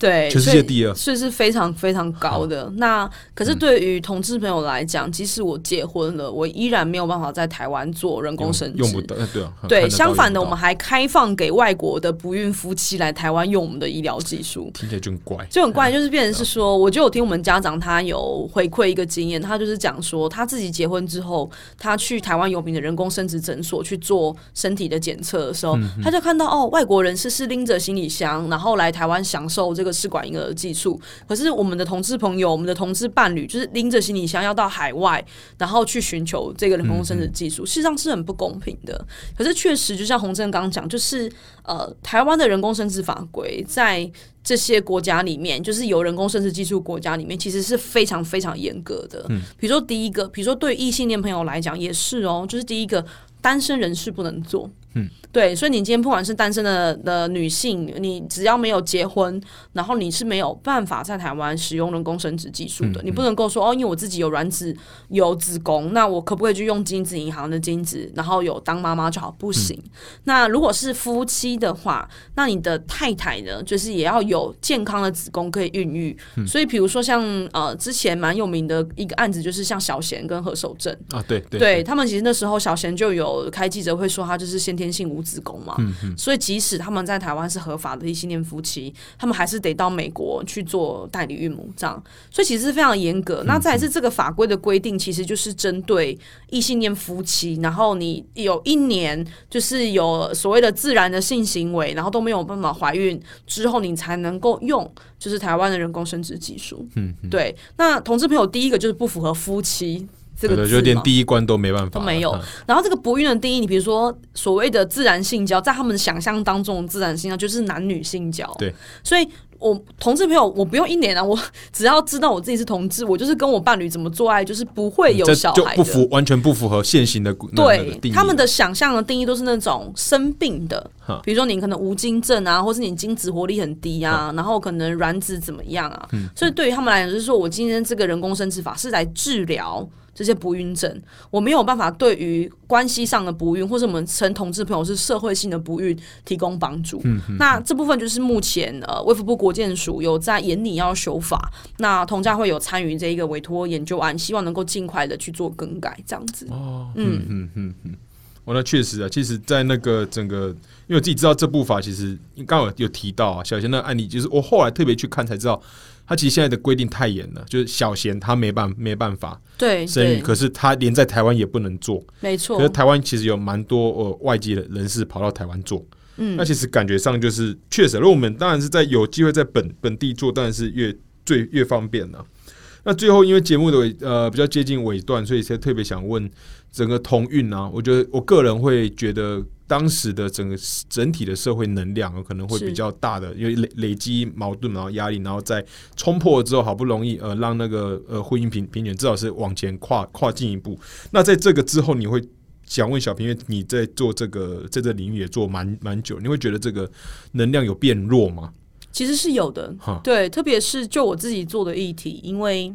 对，全世界第二，所以是非常非常高的。那可是对于同志朋友来讲，即使我结婚了，我依然没有办法在台湾做人工生殖，用不到。对啊，对，相反的，我们还开放给外国的不孕夫妻来台湾用我们的医疗技术。听起来就很怪，就很怪，就是变成是说，我就有听我们家长他有回馈一个经验，他就是讲说，他自己结婚之后，他去台湾有名的人工生殖诊所去做身体的检测的时候，他就看到哦，外国人士是拎着行李箱，然后来台湾享受这个。试管婴儿的技术，可是我们的同志朋友、我们的同志伴侣，就是拎着行李箱要到海外，然后去寻求这个人工生殖技术，事实上是很不公平的。可是确实，就像洪正刚刚讲，就是呃，台湾的人工生殖法规在这些国家里面，就是有人工生殖技术国家里面，其实是非常非常严格的。嗯，比如说第一个，比如说对异性恋朋友来讲也是哦，就是第一个单身人士不能做。嗯，对，所以你今天不管是单身的的女性，你只要没有结婚，然后你是没有办法在台湾使用人工生殖技术的。你不能够说哦，因为我自己有卵子有子宫，那我可不可以去用精子银行的精子，然后有当妈妈就好？不行。那如果是夫妻的话，那你的太太呢，就是也要有健康的子宫可以孕育。所以，比如说像呃之前蛮有名的一个案子，就是像小贤跟何守正啊，对对，他们其实那时候小贤就有开记者会说，他就是先。天性无子宫嘛，所以即使他们在台湾是合法的异性恋夫妻，他们还是得到美国去做代理孕母这样，所以其实是非常严格。那再是这个法规的规定，其实就是针对异性恋夫妻，然后你有一年就是有所谓的自然的性行为，然后都没有办法怀孕之后，你才能够用就是台湾的人工生殖技术。嗯，对。那同志朋友第一个就是不符合夫妻。这个就连第一关都没办法，都没有。然后这个不孕的定义，你比如说所谓的自然性交，在他们想象当中，自然性交就是男女性交。对，所以我同志朋友，我不用一年啊，我只要知道我自己是同志，我就是跟我伴侣怎么做爱，就是不会有小孩，不符完全不符合现行的对他们的想象的定义都是那种生病的，比如说你可能无精症啊，或是你精子活力很低啊，然后可能卵子怎么样啊，所以对于他们来讲，就是说我今天这个人工生殖法是来治疗。这些不孕症，我没有办法对于关系上的不孕，或者我们称同志朋友是社会性的不孕提供帮助。嗯那这部分就是目前呃，卫福部国建署有在研拟要修法，那同家会有参与这一个委托研究案，希望能够尽快的去做更改，这样子。哦，嗯嗯嗯嗯，我那确实啊，其实，在那个整个，因为我自己知道这部法，其实刚好有提到啊，小贤的案例，就是我后来特别去看才知道。他其实现在的规定太严了，就是小贤他没办没办法对生育，可是他连在台湾也不能做，没错。可是台湾其实有蛮多呃外籍的人士跑到台湾做，嗯，那其实感觉上就是确实，如果我们当然是在有机会在本本地做，当然是越最越方便了。那最后因为节目的尾呃比较接近尾段，所以才特别想问整个同运啊，我觉得我个人会觉得。当时的整个整体的社会能量可能会比较大的，因为累累积矛盾，然后压力，然后再冲破之后，好不容易呃让那个呃婚姻平平权至少是往前跨跨进一步。那在这个之后，你会想问小平，因为你在做这个在这领域也做蛮蛮久，你会觉得这个能量有变弱吗？其实是有的，对，特别是就我自己做的议题，因为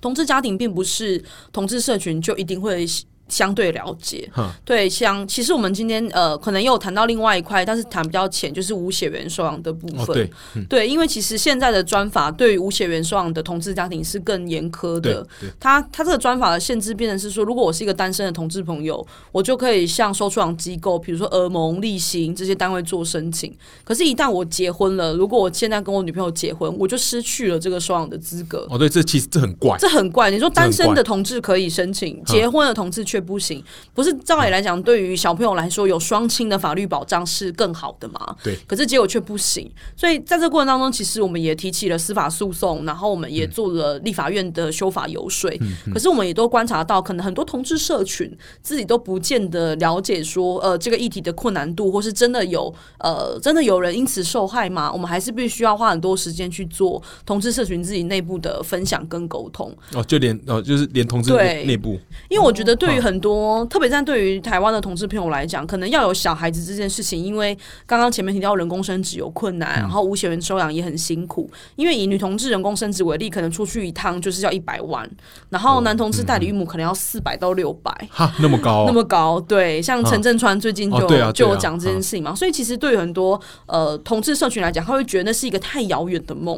同志家庭并不是同志社群就一定会。相对了解，对，像其实我们今天呃，可能又谈到另外一块，但是谈比较浅，就是无血缘收养的部分。对，对，因为其实现在的专法对于无血缘收养的同志家庭是更严苛的。他他这个专法的限制变成是说，如果我是一个单身的同志朋友，我就可以向收养机构，比如说俄盟、立行这些单位做申请。可是，一旦我结婚了，如果我现在跟我女朋友结婚，我就失去了这个收养的资格。哦，对，这其实这很怪，这很怪。你说单身的同志可以申请，结婚的同志却。却不行。不是照理来讲，对于小朋友来说，有双亲的法律保障是更好的嘛？对。可是结果却不行，所以在这过程当中，其实我们也提起了司法诉讼，然后我们也做了立法院的修法游说。可是我们也都观察到，可能很多同志社群自己都不见得了解说，呃，这个议题的困难度，或是真的有呃，真的有人因此受害吗？我们还是必须要花很多时间去做同志社群自己内部的分享跟沟通。哦，就连哦，就是连同志内部，因为我觉得对于很多，特别在对于台湾的同志朋友来讲，可能要有小孩子这件事情，因为刚刚前面提到人工生殖有困难，然后无血缘收养也很辛苦。因为以女同志人工生殖为例，可能出去一趟就是要一百万，然后男同志代理孕母可能要四百到六百，哈，那么高，那么高，对，像陈振川最近就就有讲这件事情嘛，所以其实对于很多呃同志社群来讲，他会觉得那是一个太遥远的梦，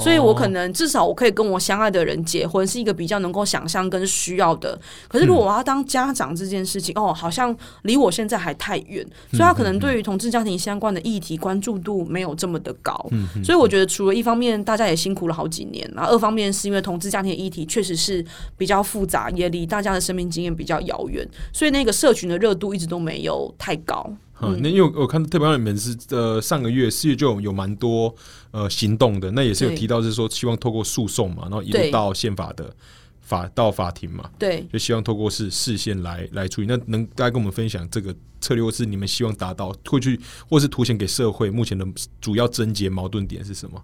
所以我可能至少我可以跟我相爱的人结婚，是一个比较能够想象跟需要的。可是如果我要当家长这件事情，哦，好像离我现在还太远，所以他可能对于同志家庭相关的议题关注度没有这么的高。嗯所以我觉得，除了一方面大家也辛苦了好几年，然后二方面是因为同志家庭的议题确实是比较复杂，也离大家的生命经验比较遥远，所以那个社群的热度一直都没有太高。嗯，那因为我看特别你们是呃上个月四月就有蛮多呃行动的，那也是有提到是说希望透过诉讼嘛，然后一路到宪法的。法到法庭嘛，对，就希望透过是视线来来处理。那能大家跟我们分享这个策略，或是你们希望达到，会去或是凸显给社会目前的主要症结矛盾点是什么？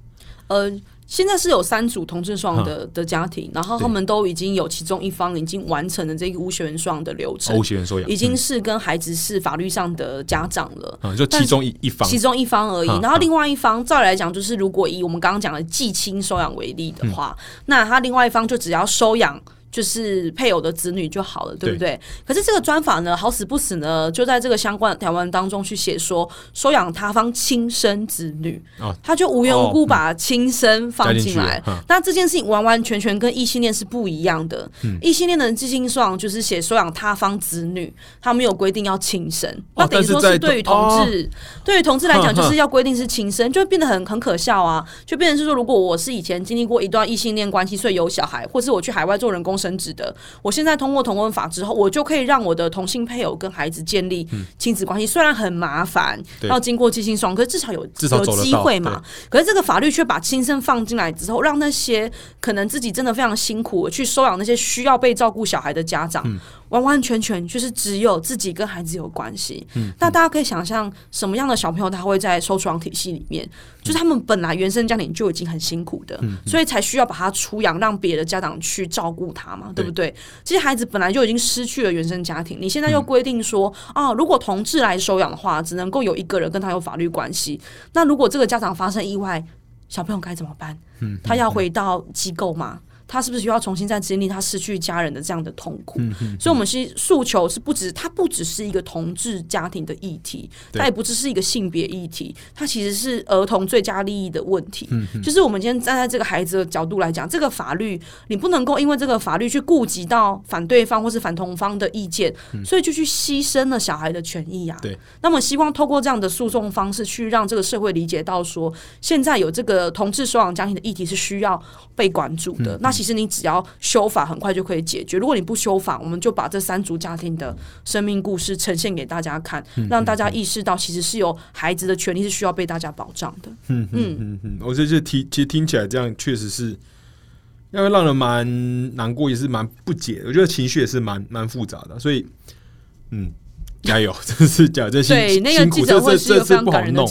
呃。现在是有三组同志双的的家庭，然后他们都已经有其中一方已经完成了这个无血缘双的流程，无血缘收养已经是跟孩子是法律上的家长了，就其中一一方，其中一方而已。然后另外一方，照理来讲，就是如果以我们刚刚讲的继亲收养为例的话，那他另外一方就只要收养。就是配偶的子女就好了，对不对？可是这个专法呢，好死不死呢，就在这个相关的条文当中去写说，收养他方亲生子女，他就无缘无故把亲生放进来。那这件事情完完全全跟异性恋是不一样的。异性恋的寄亲收养就是写收养他方子女，他没有规定要亲生。那等于说是对于同志，对于同志来讲，就是要规定是亲生，就会变得很很可笑啊！就变成是说，如果我是以前经历过一段异性恋关系，所以有小孩，或是我去海外做人工。生子的，我现在通过同婚法之后，我就可以让我的同性配偶跟孩子建立亲子关系。虽然很麻烦，要经过寄亲双，可是至少有有机会嘛。可是这个法律却把亲生放进来之后，让那些可能自己真的非常辛苦去收养那些需要被照顾小孩的家长。完完全全就是只有自己跟孩子有关系。那大家可以想象什么样的小朋友他会在收养体系里面？就是他们本来原生家庭就已经很辛苦的，所以才需要把他出养，让别的家长去照顾他嘛，对不对？这些孩子本来就已经失去了原生家庭，你现在又规定说，哦，如果同志来收养的话，只能够有一个人跟他有法律关系。那如果这个家长发生意外，小朋友该怎么办？他要回到机构吗？他是不是需要重新再经历他失去家人的这样的痛苦？所以，我们是诉求是不止，它不只是一个同志家庭的议题，它也不只是一个性别议题，它其实是儿童最佳利益的问题。就是我们今天站在这个孩子的角度来讲，这个法律你不能够因为这个法律去顾及到反对方或是反同方的意见，所以就去牺牲了小孩的权益啊。对，那么希望透过这样的诉讼方式，去让这个社会理解到说，现在有这个同志收养家庭的议题是需要被关注的。那其实你只要修法，很快就可以解决。如果你不修法，我们就把这三组家庭的生命故事呈现给大家看，让大家意识到，其实是有孩子的权利是需要被大家保障的。嗯嗯嗯嗯，我觉得这听其实听起来这样，确实是，因为让人蛮难过，也是蛮不解。我觉得情绪也是蛮蛮复杂的，所以嗯。加油！真是讲真辛辛苦，这这这是不好弄。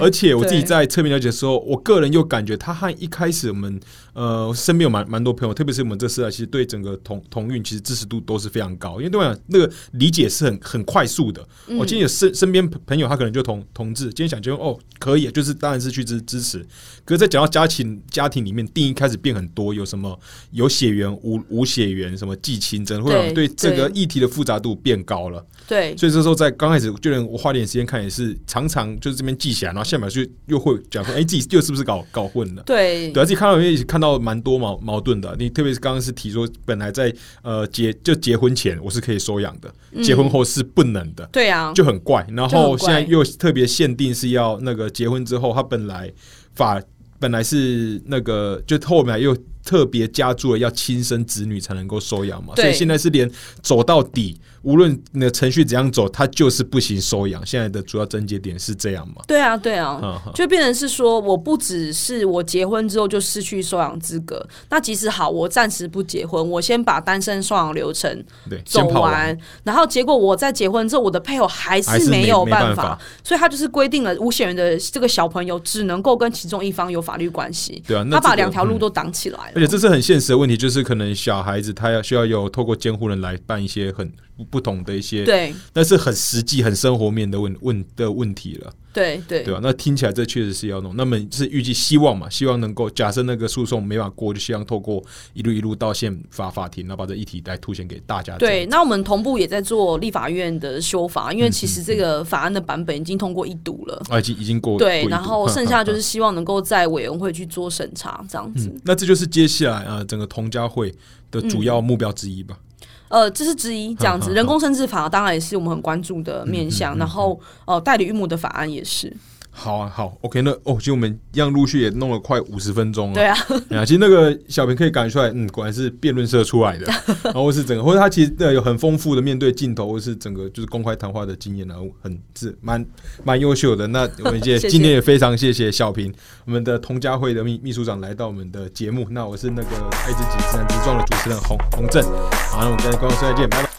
而且我自己在侧面了解的时候，我个人又感觉他和一开始我们呃身边有蛮蛮多朋友，特别是我们这时代，其实对整个同同运其实支持度都是非常高，因为对我讲那个理解是很很快速的。我今天有身身边朋友，他可能就同同志，今天想结婚哦，可以，就是当然是去支支持。可是，在讲到家庭家庭里面，定义开始变很多，有什么有血缘无无血缘，什么继亲，真的会对这个议题的复杂度变高了。对，所以这时候在刚开始，就连我花点时间看，也是常常就是这边记起来，然后下面就又会讲说，哎，自己又是不是搞搞混了？对，对，自己看到也看到蛮多矛矛盾的。你特别是刚刚是提说，本来在呃结就结婚前我是可以收养的，结婚后是不能的。对啊，就很怪。然后现在又特别限定是要那个结婚之后，他本来法本来是那个就后面又特别加注了要亲生子女才能够收养嘛，所以现在是连走到底，无论你的程序怎样走，他就是不行收养。现在的主要症结点是这样嘛？对啊，对啊，就变成是说，我不只是我结婚之后就失去收养资格，那即使好，我暂时不结婚，我先把单身收养流程对走完，然后结果我在结婚之后，我的配偶还是没有办法，所以他就是规定了无血缘的这个小朋友只能够跟其中一方有法律关系。对啊，他把两条路都挡起来了。而且这是很现实的问题，就是可能小孩子他要需要有透过监护人来办一些很不同的一些，对，那是很实际、很生活面的问问的问题了。对对对吧？那听起来这确实是要弄。那么是预计希望嘛？希望能够假设那个诉讼没法过，就希望透过一路一路到宪法法庭，然后把这议题来凸显给大家。对，那我们同步也在做立法院的修法，因为其实这个法案的版本已经通过一读了，啊，已经已经过。对，然后剩下就是希望能够在委员会去做审查，这样子。那这就是接下来啊，整个同家会的主要目标之一吧。呃，这是之一，这样子，人工生殖法当然也是我们很关注的面向，然后呃，代理育母的法案也是。好啊，好，OK，那哦，其实我们一样陆续也弄了快五十分钟了。对啊，啊，其实那个小平可以感觉出来，嗯，果然是辩论社出来的，然后是整个，或者他其实有很丰富的面对镜头，或是整个就是公开谈话的经验，然后很是蛮蛮优秀的。那 我们今今天也非常谢谢小平，我们的同家会的秘秘书长来到我们的节目。那我是那个爱自己自然自壮的主持人洪洪正。好，那我们跟观众说再见，拜拜。